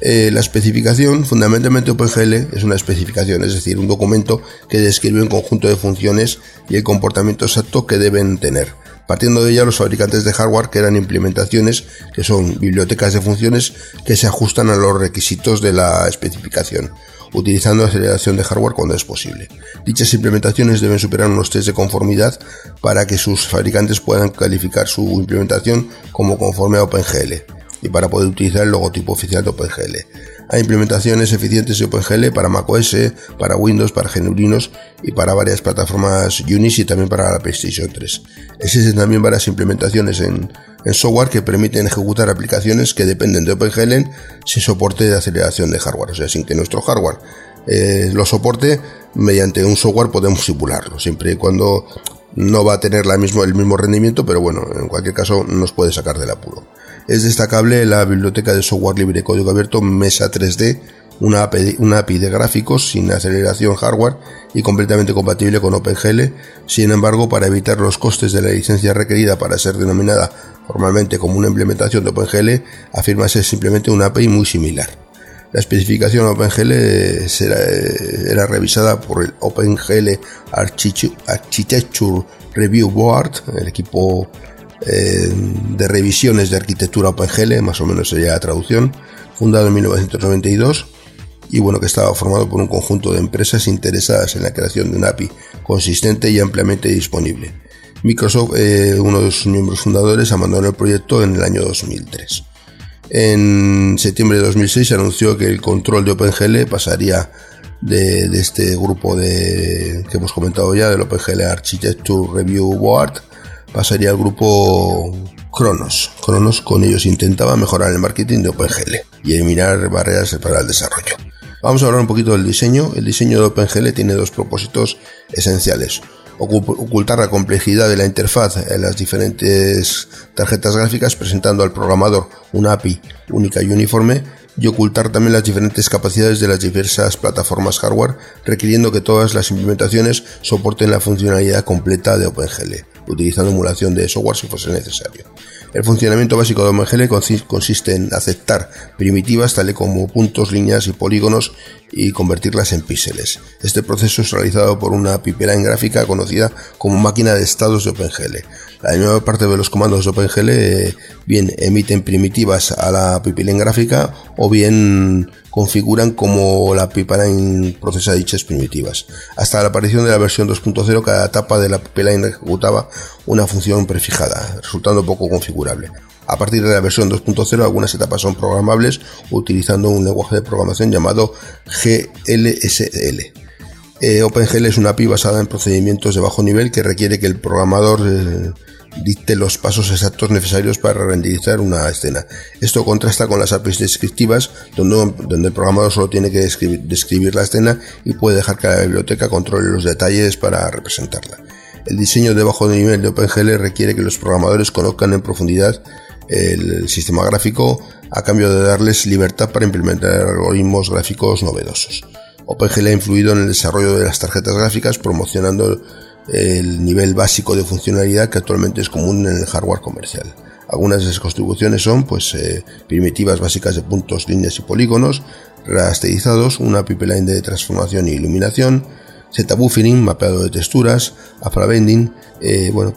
Eh, la especificación, fundamentalmente OpenGL, es una especificación, es decir, un documento que describe un conjunto de funciones y el comportamiento exacto que deben tener partiendo de ella los fabricantes de hardware eran implementaciones que son bibliotecas de funciones que se ajustan a los requisitos de la especificación, utilizando aceleración de hardware cuando es posible. Dichas implementaciones deben superar unos test de conformidad para que sus fabricantes puedan calificar su implementación como conforme a OpenGL y para poder utilizar el logotipo oficial de OpenGL. Hay implementaciones eficientes de OpenGL para macOS, para Windows, para GNU y para varias plataformas Unix y también para la PlayStation 3. Existen también varias implementaciones en, software que permiten ejecutar aplicaciones que dependen de OpenGL sin soporte de aceleración de hardware, o sea, sin que nuestro hardware eh, lo soporte, mediante un software podemos simularlo, siempre y cuando no va a tener el mismo rendimiento, pero bueno, en cualquier caso nos puede sacar del apuro. Es destacable la biblioteca de software libre código abierto Mesa 3D, una API, de gráficos sin aceleración hardware y completamente compatible con OpenGL. Sin embargo, para evitar los costes de la licencia requerida para ser denominada formalmente como una implementación de OpenGL, afirma ser simplemente una API muy similar. La especificación OpenGL será, era revisada por el OpenGL Architecture Review Board, el equipo eh, de revisiones de arquitectura OpenGL, más o menos sería la traducción, fundado en 1992 y bueno que estaba formado por un conjunto de empresas interesadas en la creación de un API consistente y ampliamente disponible. Microsoft, eh, uno de sus miembros fundadores, abandonó el proyecto en el año 2003. En septiembre de 2006 se anunció que el control de OpenGL pasaría de, de este grupo de, que hemos comentado ya, del OpenGL Architecture Review Board, pasaría al grupo Cronos. Cronos con ellos intentaba mejorar el marketing de OpenGL y eliminar barreras para el desarrollo. Vamos a hablar un poquito del diseño. El diseño de OpenGL tiene dos propósitos esenciales. Ocultar la complejidad de la interfaz en las diferentes tarjetas gráficas presentando al programador una API única y uniforme y ocultar también las diferentes capacidades de las diversas plataformas hardware, requiriendo que todas las implementaciones soporten la funcionalidad completa de OpenGL, utilizando emulación de software si fuese necesario. El funcionamiento básico de OpenGL consiste en aceptar primitivas tales como puntos, líneas y polígonos y convertirlas en píxeles. Este proceso es realizado por una pipeline gráfica conocida como máquina de estados de OpenGL. La mayor parte de los comandos de OpenGL eh, bien emiten primitivas a la pipeline gráfica o bien configuran como la pipeline procesa dichas primitivas. Hasta la aparición de la versión 2.0 cada etapa de la pipeline ejecutaba una función prefijada, resultando poco configurable. A partir de la versión 2.0 algunas etapas son programables utilizando un lenguaje de programación llamado GLSL. Eh, OpenGL es una API basada en procedimientos de bajo nivel que requiere que el programador eh, dicte los pasos exactos necesarios para renderizar una escena. Esto contrasta con las APIs descriptivas, donde, donde el programador solo tiene que describir, la escena y puede dejar que la biblioteca controle los detalles para representarla. El diseño de bajo nivel de OpenGL requiere que los programadores conozcan en profundidad el sistema gráfico a cambio de darles libertad para implementar algoritmos gráficos novedosos. OpenGL ha influido en el desarrollo de las tarjetas gráficas promocionando el nivel básico de funcionalidad que actualmente es común en el hardware comercial. Algunas de esas contribuciones son pues, eh, primitivas básicas de puntos, líneas y polígonos, rasterizados, una pipeline de transformación e iluminación, Z-buffering, mapeado de texturas, afrabending, eh, bueno,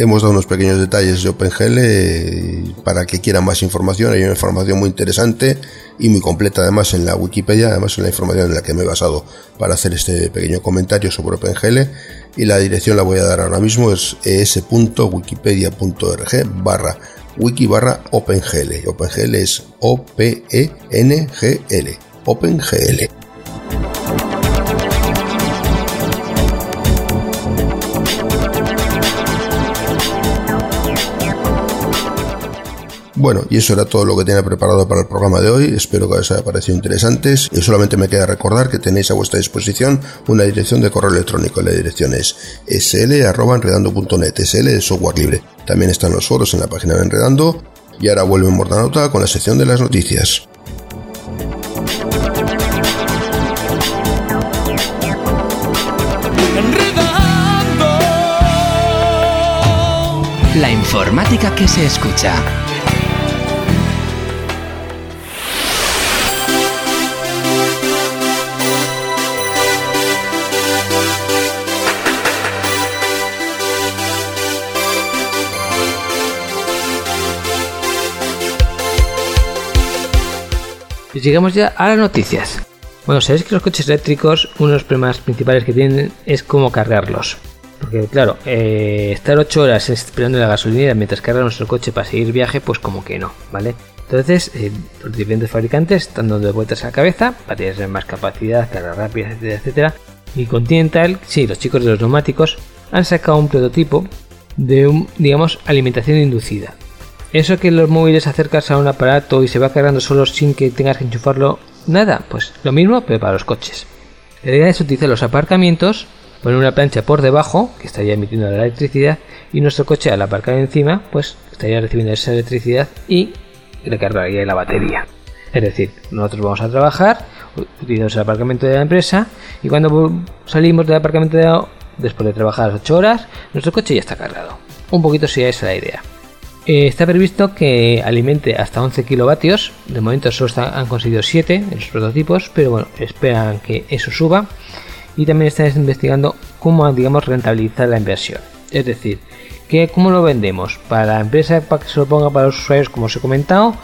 Hemos dado unos pequeños detalles de OpenGL eh, para que quieran más información. Hay una información muy interesante y muy completa además en la Wikipedia, además en la información en la que me he basado para hacer este pequeño comentario sobre OpenGL. Y la dirección la voy a dar ahora mismo, es es.wikipedia.org barra wiki barra OpenGL. OpenGL es O-P-E-N-G-L. OpenGL. Bueno, y eso era todo lo que tenía preparado para el programa de hoy. Espero que os haya parecido interesantes. Y solamente me queda recordar que tenéis a vuestra disposición una dirección de correo electrónico. La dirección es sl.enredando.net, sl de software libre. También están los foros en la página de Enredando. Y ahora vuelve Mordanota con la sección de las noticias. La informática que se escucha. Pues llegamos ya a las noticias. Bueno, sabéis que los coches eléctricos, uno de los problemas principales que tienen es cómo cargarlos. Porque claro, eh, estar 8 horas esperando la gasolinera mientras carga nuestro coche para seguir viaje, pues como que no, ¿vale? Entonces, eh, los diferentes fabricantes están dando vueltas a la cabeza para tener más capacidad, carga rápida, etcétera, etcétera. Y Continental, sí, los chicos de los neumáticos, han sacado un prototipo de un, digamos, alimentación inducida. Eso que los móviles acercas a un aparato y se va cargando solo sin que tengas que enchufarlo, nada, pues lo mismo, pero para los coches. La idea es utilizar los aparcamientos, poner una plancha por debajo, que estaría emitiendo la electricidad, y nuestro coche al aparcar encima, pues estaría recibiendo esa electricidad y recargaría la batería. Es decir, nosotros vamos a trabajar, utilizamos el aparcamiento de la empresa, y cuando salimos del aparcamiento de después de trabajar las 8 horas, nuestro coche ya está cargado. Un poquito si es la idea. Eh, está previsto que alimente hasta 11 kilovatios. De momento solo han conseguido 7 en los prototipos, pero bueno, esperan que eso suba. Y también están investigando cómo, digamos, rentabilizar la inversión. Es decir, que cómo lo vendemos para la empresa para que se lo ponga para los usuarios, como os he comentado,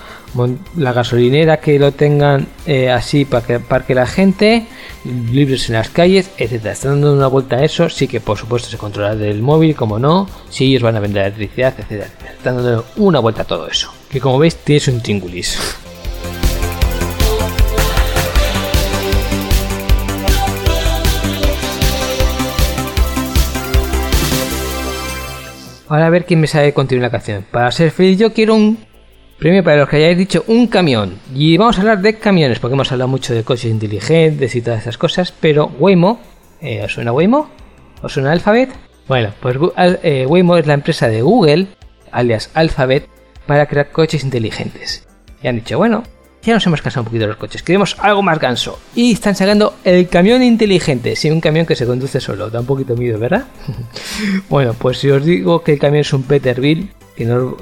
la gasolinera que lo tengan eh, así para que parque la gente, libres en las calles, etcétera. Están dando una vuelta a eso, sí que por supuesto se controla del móvil, como no, si ellos van a vender electricidad, etcétera. Están dando una vuelta a todo eso. Que como veis tiene un tingulis. Ahora a ver quién me sabe continuar la canción. Para ser feliz yo quiero un Premio para los que hayáis dicho un camión. Y vamos a hablar de camiones, porque hemos hablado mucho de coches inteligentes y todas esas cosas, pero Waymo, eh, ¿os suena Waymo? ¿Os suena Alphabet? Bueno, pues eh, Waymo es la empresa de Google, alias Alphabet, para crear coches inteligentes. Y han dicho, bueno, ya nos hemos cansado un poquito de los coches, queremos algo más ganso. Y están sacando el camión inteligente, sí, un camión que se conduce solo, da un poquito miedo, ¿verdad? bueno, pues si os digo que el camión es un Peterbilt, que no,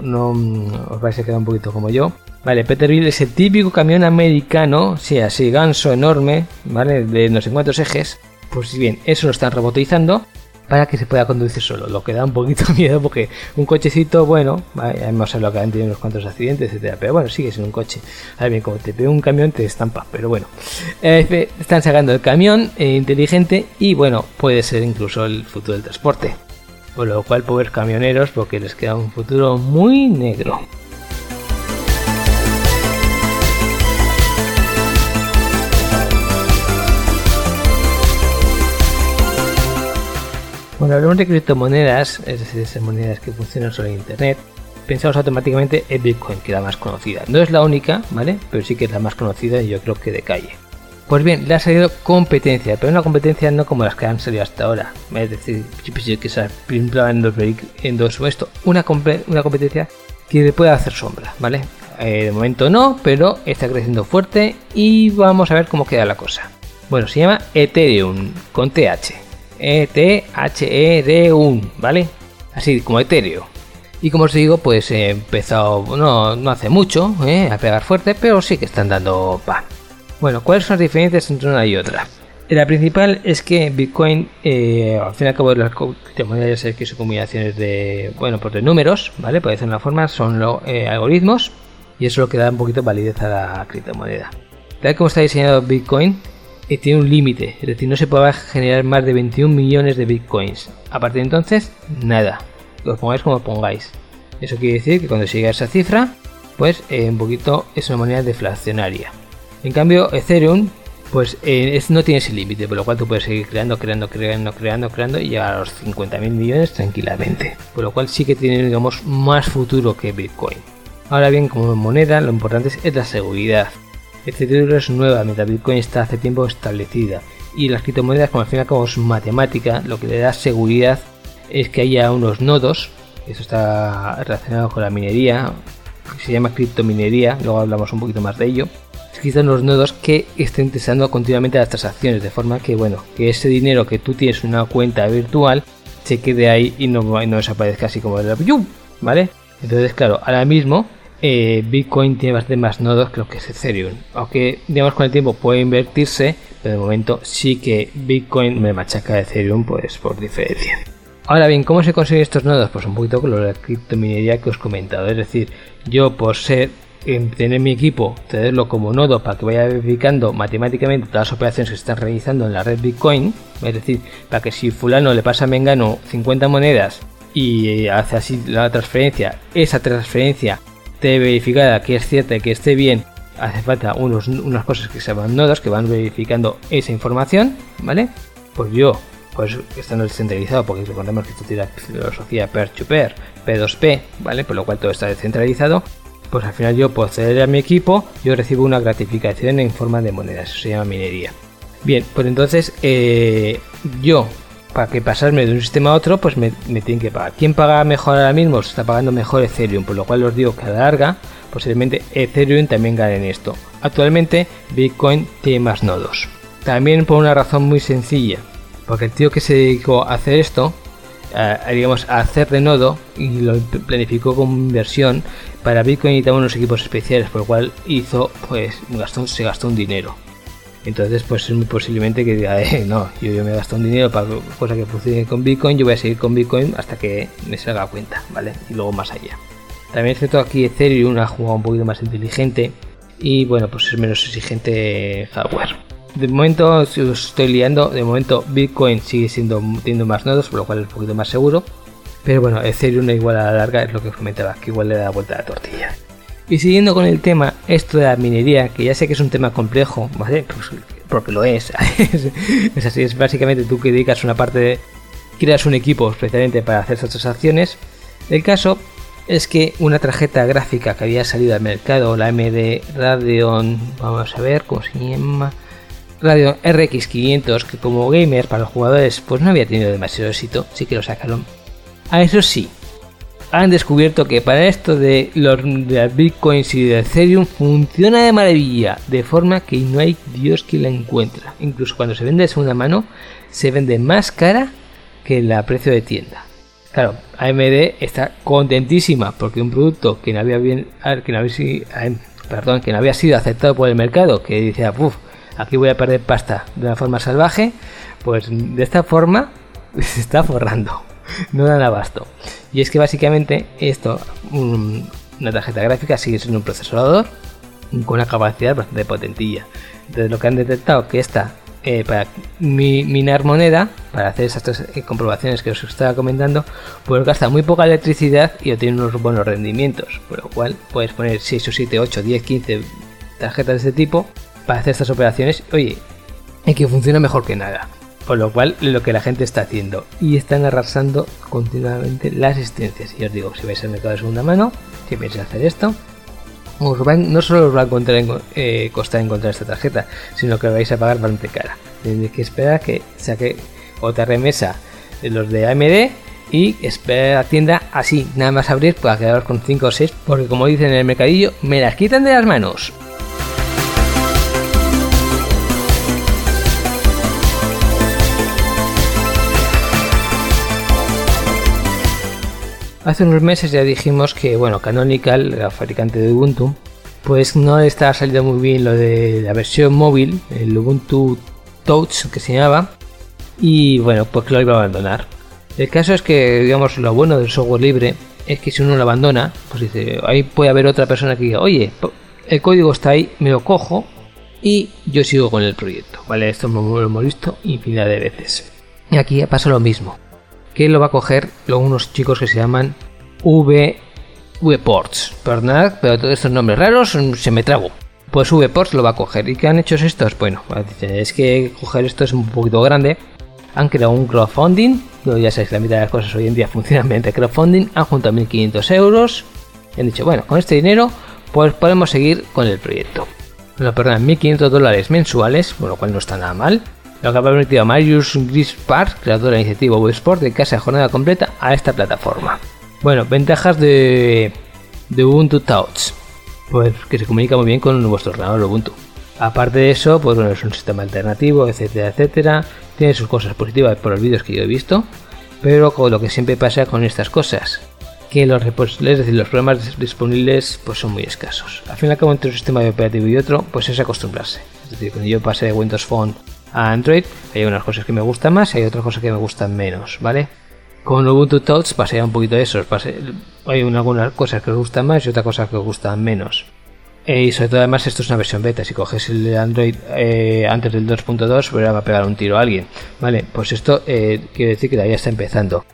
os vais a quedar un poquito como yo. Vale, Peterbilt es el típico camión americano, sí, así ganso enorme, ¿vale? De no sé cuántos ejes. Pues bien, eso lo están robotizando para que se pueda conducir solo, lo que da un poquito miedo porque un cochecito, bueno, hemos hablado que han tenido unos cuantos accidentes, etcétera, pero bueno, sigue siendo un coche. Ahora bien, como te pega un camión te estampa, pero bueno. Eh, están sacando el camión eh, inteligente y bueno, puede ser incluso el futuro del transporte. Por lo cual, pobres camioneros, porque les queda un futuro muy negro. Cuando hablamos de criptomonedas, es decir, esas monedas que funcionan sobre Internet, pensamos automáticamente en Bitcoin, que es la más conocida. No es la única, ¿vale? Pero sí que es la más conocida y yo creo que de calle. Pues bien, le ha salido competencia, pero una competencia no como las que han salido hasta ahora. Es decir, que se en dos, en dos esto, una, una competencia que le puede hacer sombra, ¿vale? Eh, de momento no, pero está creciendo fuerte y vamos a ver cómo queda la cosa. Bueno, se llama Ethereum con TH. E-T-H-E-R-U, ¿vale? Así como Ethereum. Y como os digo, pues he empezado, no, no hace mucho, ¿eh? a pegar fuerte, pero sí que están dando pa. Bueno, ¿cuáles son las diferencias entre una y otra? La principal es que Bitcoin, eh, al fin y al cabo, las criptomonedas ya sabéis que son combinaciones de, bueno, pues de números, ¿vale? Por decirlo de una forma, son los algoritmos y eso es lo que da un poquito de validez a la criptomoneda. Tal como está diseñado Bitcoin, eh, tiene un límite, es decir, no se puede generar más de 21 millones de Bitcoins. A partir de entonces, nada. Lo pongáis como pongáis. Eso quiere decir que cuando se llega a esa cifra, pues eh, un poquito es una moneda deflacionaria. En cambio, Ethereum, pues eh, no tiene ese límite, por lo cual tú puedes seguir creando, creando, creando, creando, creando y llegar a los 50.000 millones tranquilamente. Por lo cual sí que tiene, digamos, más futuro que Bitcoin. Ahora bien, como moneda, lo importante es la seguridad. Ethereum es nueva, mientras Bitcoin está hace tiempo establecida. Y las criptomonedas, como al fin y al cabo es matemática, lo que le da seguridad es que haya unos nodos, eso está relacionado con la minería, se llama criptominería, luego hablamos un poquito más de ello. Existen los nodos que estén testando continuamente las transacciones, de forma que, bueno, que ese dinero que tú tienes en una cuenta virtual se quede ahí y no, no desaparezca así como de la. ¿vale? Entonces, claro, ahora mismo eh, Bitcoin tiene bastante más nodos que lo que es Ethereum. Aunque, digamos, con el tiempo puede invertirse, pero de momento sí que Bitcoin me machaca a Ethereum, pues por diferencia. Ahora bien, ¿cómo se consiguen estos nodos? Pues un poquito con lo de la criptominería que os he comentado. Es decir, yo por ser, en tener mi equipo, tenerlo como nodo para que vaya verificando matemáticamente todas las operaciones que se están realizando en la red Bitcoin, es decir, para que si fulano le pasa a Mengano 50 monedas y hace así la transferencia, esa transferencia esté verificada, que es cierta y que esté bien, hace falta unos, unas cosas que se llaman nodos que van verificando esa información, ¿vale? Pues yo, pues estando descentralizado, porque recordemos que esto tiene la filosofía peer-to-peer, P2P, ¿vale? Por lo cual todo está descentralizado, pues al final yo puedo acceder a mi equipo, yo recibo una gratificación en forma de monedas, eso se llama minería. Bien, pues entonces eh, yo, para que pasarme de un sistema a otro, pues me, me tienen que pagar. ¿Quién paga mejor ahora mismo? Se está pagando mejor Ethereum, por lo cual os digo que a la larga, posiblemente Ethereum también gane en esto. Actualmente Bitcoin tiene más nodos. También por una razón muy sencilla, porque el tío que se dedicó a hacer esto, a, digamos, a hacer de nodo y lo planificó como inversión, para Bitcoin necesitaba unos equipos especiales, por lo cual hizo, pues, se gastó un dinero. Entonces, pues es muy posiblemente que diga, eh, no, yo, yo me gasto un dinero para cosa que funcione con Bitcoin, yo voy a seguir con Bitcoin hasta que me salga cuenta, ¿vale? Y luego más allá. También es cierto aquí Ethereum ha jugado un poquito más inteligente y bueno, pues es menos exigente hardware. De momento, si os estoy liando, de momento Bitcoin sigue siendo teniendo más nodos, por lo cual es un poquito más seguro. Pero bueno, Ethereum igual a la larga es lo que os comentaba, que igual le da vuelta a la tortilla. Y siguiendo con el tema, esto de la minería, que ya sé que es un tema complejo, ¿vale? Pues porque lo es. es así, es básicamente tú que dedicas una parte de... creas un equipo especialmente para hacer estas transacciones. El caso es que una tarjeta gráfica que había salido al mercado, la AMD Radeon, vamos a ver cómo se llama, Radeon RX 500, que como gamer para los jugadores pues no había tenido demasiado éxito, sí que lo sacaron. A eso sí, han descubierto que para esto de los de bitcoins y de Ethereum funciona de maravilla, de forma que no hay Dios que la encuentra. Incluso cuando se vende de segunda mano, se vende más cara que el precio de tienda. Claro, AMD está contentísima porque un producto que no había bien, que no perdón, que no había sido aceptado por el mercado, que dice, uff, aquí voy a perder pasta de una forma salvaje, pues de esta forma se está forrando, no dan abasto. Y es que básicamente esto, una tarjeta gráfica sigue siendo un procesador con una capacidad bastante potentilla. Entonces lo que han detectado que esta eh, para minar moneda, para hacer esas eh, comprobaciones que os estaba comentando, pues gasta muy poca electricidad y obtiene unos buenos rendimientos. Por lo cual puedes poner 6 o 7, 8, 10, 15 tarjetas de este tipo para hacer estas operaciones. Oye, y que funciona mejor que nada. Por lo cual, lo que la gente está haciendo. Y están arrasando continuamente las existencias. Y os digo, si vais al mercado de segunda mano, si pensáis hacer esto, no solo os va a eh, costar encontrar esta tarjeta, sino que vais a pagar bastante cara. Tenéis que esperar que saque otra remesa de los de AMD y esperar a la tienda así, nada más abrir para quedaros con 5 o 6, porque como dicen en el mercadillo, me las quitan de las manos. Hace unos meses ya dijimos que, bueno, Canonical, la fabricante de Ubuntu, pues no está saliendo muy bien lo de la versión móvil, el Ubuntu Touch que se llamaba, y bueno, pues lo iba a abandonar. El caso es que, digamos, lo bueno del software libre es que si uno lo abandona, pues dice, ahí puede haber otra persona que diga, oye, el código está ahí, me lo cojo y yo sigo con el proyecto, ¿vale? Esto lo hemos visto infinidad de veces. Y aquí pasa lo mismo que lo va a coger unos chicos que se llaman V VPorts. Perdonad, pero todos estos nombres raros mm, se me trago. Pues VPorts lo va a coger. ¿Y qué han hecho estos? Bueno, es que coger esto es un poquito grande. Han creado un crowdfunding. Ya sabéis, la mitad de las cosas hoy en día funcionan mediante crowdfunding. Han juntado 1500 euros. Y han dicho, bueno, con este dinero, pues podemos seguir con el proyecto. Bueno, perdón, 1500 dólares mensuales, por lo cual no está nada mal lo que ha permitido a Marius Park, creador de la iniciativa Sport, de casa jornada completa a esta plataforma. Bueno, ventajas de, de Ubuntu Touch. Pues que se comunica muy bien con vuestro ordenador Ubuntu. Aparte de eso, pues bueno, es un sistema alternativo, etcétera, etcétera. Tiene sus cosas positivas por los vídeos que yo he visto. Pero con lo que siempre pasa con estas cosas, que los, es los programas disponibles pues son muy escasos. Al fin y al cabo, entre un sistema operativo y otro, pues es acostumbrarse. Es decir, cuando yo pasé de Windows Phone a Android. Hay unas cosas que me gustan más y hay otras cosas que me gustan menos, ¿vale? Con Ubuntu Touch pasaría un poquito de eso. hay algunas cosas que me gustan más y otras cosas que me gustan menos. Eh, y sobre todo además esto es una versión beta. Si coges el Android eh, antes del 2.2 pues va a pegar un tiro a alguien. Vale, pues esto eh, quiere decir que todavía está empezando.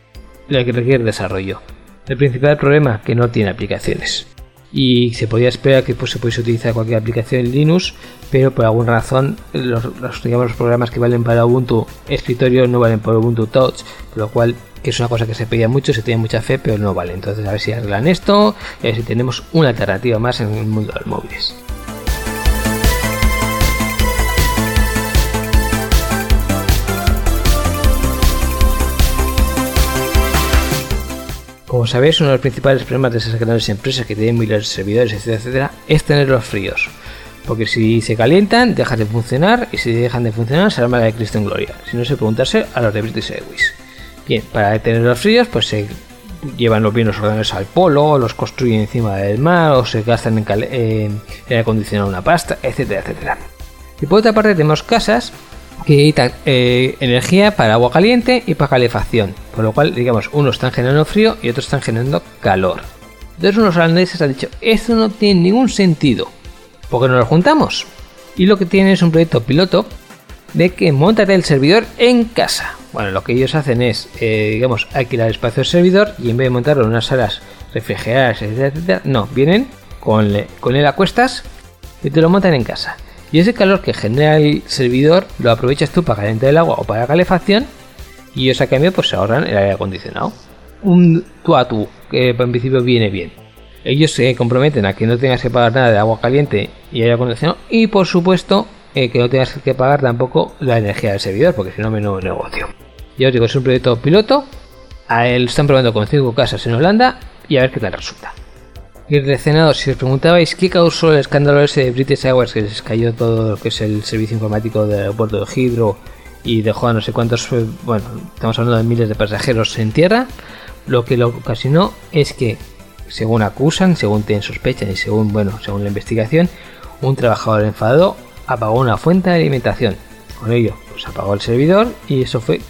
Lo que requiere desarrollo. El principal problema que no tiene aplicaciones y se podía esperar que pues, se pudiese utilizar cualquier aplicación en Linux, pero por alguna razón los, los programas que valen para Ubuntu escritorio no valen para Ubuntu Touch, lo cual es una cosa que se pedía mucho, se tiene mucha fe, pero no vale. Entonces a ver si arreglan esto a ver si tenemos una alternativa más en el mundo de los móviles. Como sabéis, uno de los principales problemas de esas grandes empresas que tienen miles de servidores, etcétera, etcétera, es tenerlos fríos. Porque si se calientan, dejan de funcionar, y si dejan de funcionar, se arma la de Cristo en Gloria. Si no, se preguntarse a los de British Airways. Bien, para tenerlos fríos, pues se llevan los bienes ordenadores al polo, los construyen encima del mar, o se gastan en, en acondicionar una pasta, etcétera, etcétera. Y por otra parte, tenemos casas que necesitan eh, energía para agua caliente y para calefacción, por lo cual, digamos, unos están generando frío y otros están generando calor. Entonces unos holandeses han dicho, esto no tiene ningún sentido, ¿por qué no lo juntamos? Y lo que tienen es un proyecto piloto de que montate el servidor en casa. Bueno, lo que ellos hacen es, eh, digamos, alquilar espacio del servidor y en vez de montarlo en unas salas refrigeradas, etcétera, no, vienen con, con él a cuestas y te lo montan en casa. Y ese calor que genera el servidor lo aprovechas tú para calentar el agua o para calefacción y ellos a cambio pues se ahorran el aire acondicionado. un tú a tú, que en principio viene bien. Ellos se comprometen a que no tengas que pagar nada de agua caliente y aire acondicionado y por supuesto eh, que no tengas que pagar tampoco la energía del servidor, porque si no, menudo negocio. Ya os digo, es un proyecto piloto, a él están probando con 5 casas en Holanda y a ver qué tal resulta. Y relacionado, si os preguntabais qué causó el escándalo ese de British Airways, que les cayó todo lo que es el servicio informático del aeropuerto de Hydro y dejó a no sé cuántos, eh, bueno, estamos hablando de miles de pasajeros en tierra, lo que lo ocasionó es que, según acusan, según tienen sospechan y según, bueno, según la investigación, un trabajador enfadado apagó una fuente de alimentación. Con ello, pues apagó el servidor y eso fue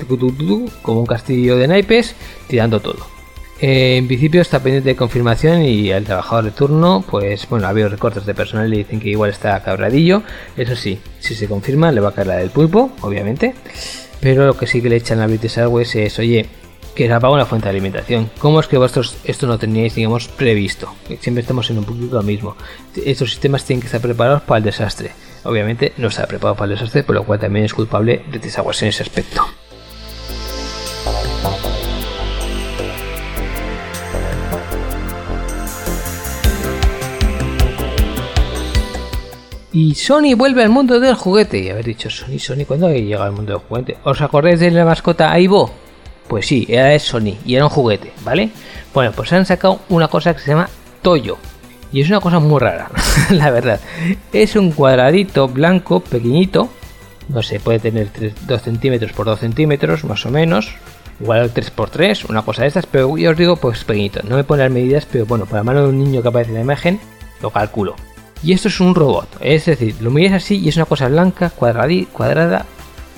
como un castillo de naipes tirando todo. Eh, en principio está pendiente de confirmación y el trabajador de turno, pues bueno, ha habido recortes de personal y dicen que igual está cabradillo. Eso sí, si se confirma le va a caer la del pulpo, obviamente. Pero lo que sí que le echan a British Airways es, oye, que se apaga una fuente de alimentación. ¿Cómo es que vosotros esto no teníais, digamos, previsto? Siempre estamos en un poquito lo mismo. Estos sistemas tienen que estar preparados para el desastre. Obviamente no está preparado para el desastre, por lo cual también es culpable British Airways en ese aspecto. Y Sony vuelve al mundo del juguete. Y haber dicho, Sony, Sony, ¿cuándo llega al mundo del juguete? ¿Os acordáis de la mascota Aibo? Pues sí, era Sony y era un juguete, ¿vale? Bueno, pues han sacado una cosa que se llama Toyo. Y es una cosa muy rara, la verdad. Es un cuadradito blanco, pequeñito. No sé, puede tener 2 centímetros por 2 centímetros, más o menos. Igual 3 por 3 una cosa de estas. Pero yo os digo, pues pequeñito. No me pone las medidas, pero bueno, para la mano de un niño que aparece en la imagen, lo calculo. Y esto es un robot, es decir, lo miráis así y es una cosa blanca, cuadrada,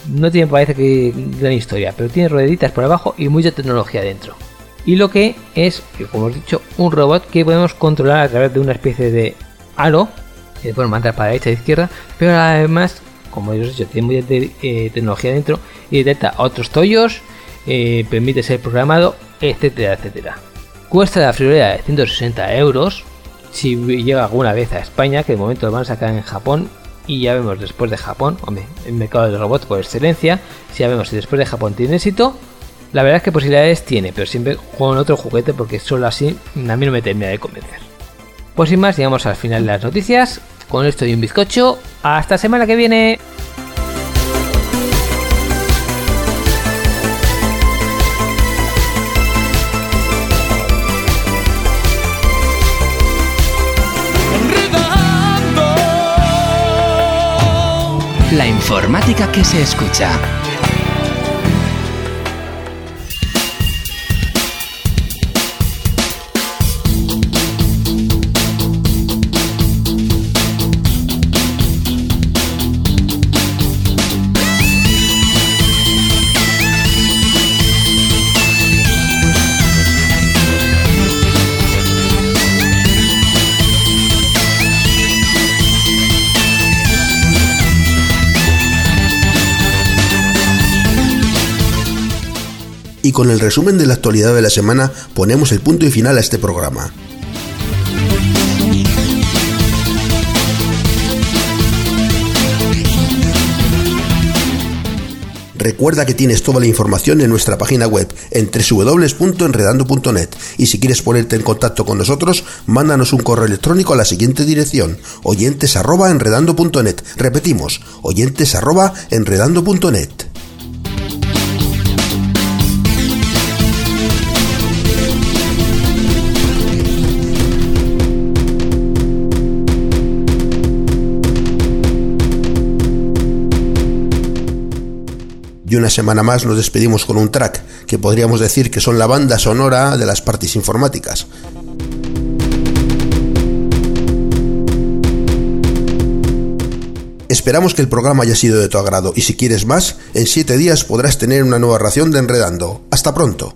no tiene parece que gran historia, pero tiene rueditas por abajo y mucha tecnología dentro. Y lo que es, como os he dicho, un robot que podemos controlar a través de una especie de aro, que podemos mandar para derecha e izquierda, pero además, como os he dicho, tiene mucha eh, tecnología dentro y detecta otros tollos, eh, permite ser programado, etcétera, etcétera. Cuesta la friolera de 160 euros, si llega alguna vez a España, que de momento lo van a sacar en Japón, y ya vemos después de Japón, hombre, el mercado de robots por excelencia, si ya vemos si después de Japón tiene éxito, la verdad es que posibilidades tiene, pero siempre con otro juguete porque solo así a mí no me termina de convencer. Pues sin más, llegamos al final de las noticias. Con esto y un bizcocho. Hasta semana que viene. Informática que se escucha. Y con el resumen de la actualidad de la semana ponemos el punto y final a este programa. Recuerda que tienes toda la información en nuestra página web en www.enredando.net y si quieres ponerte en contacto con nosotros, mándanos un correo electrónico a la siguiente dirección: oyentes@enredando.net. Repetimos, oyentes@enredando.net. y una semana más nos despedimos con un track que podríamos decir que son la banda sonora de las partes informáticas. Esperamos que el programa haya sido de tu agrado y si quieres más, en 7 días podrás tener una nueva ración de Enredando. Hasta pronto.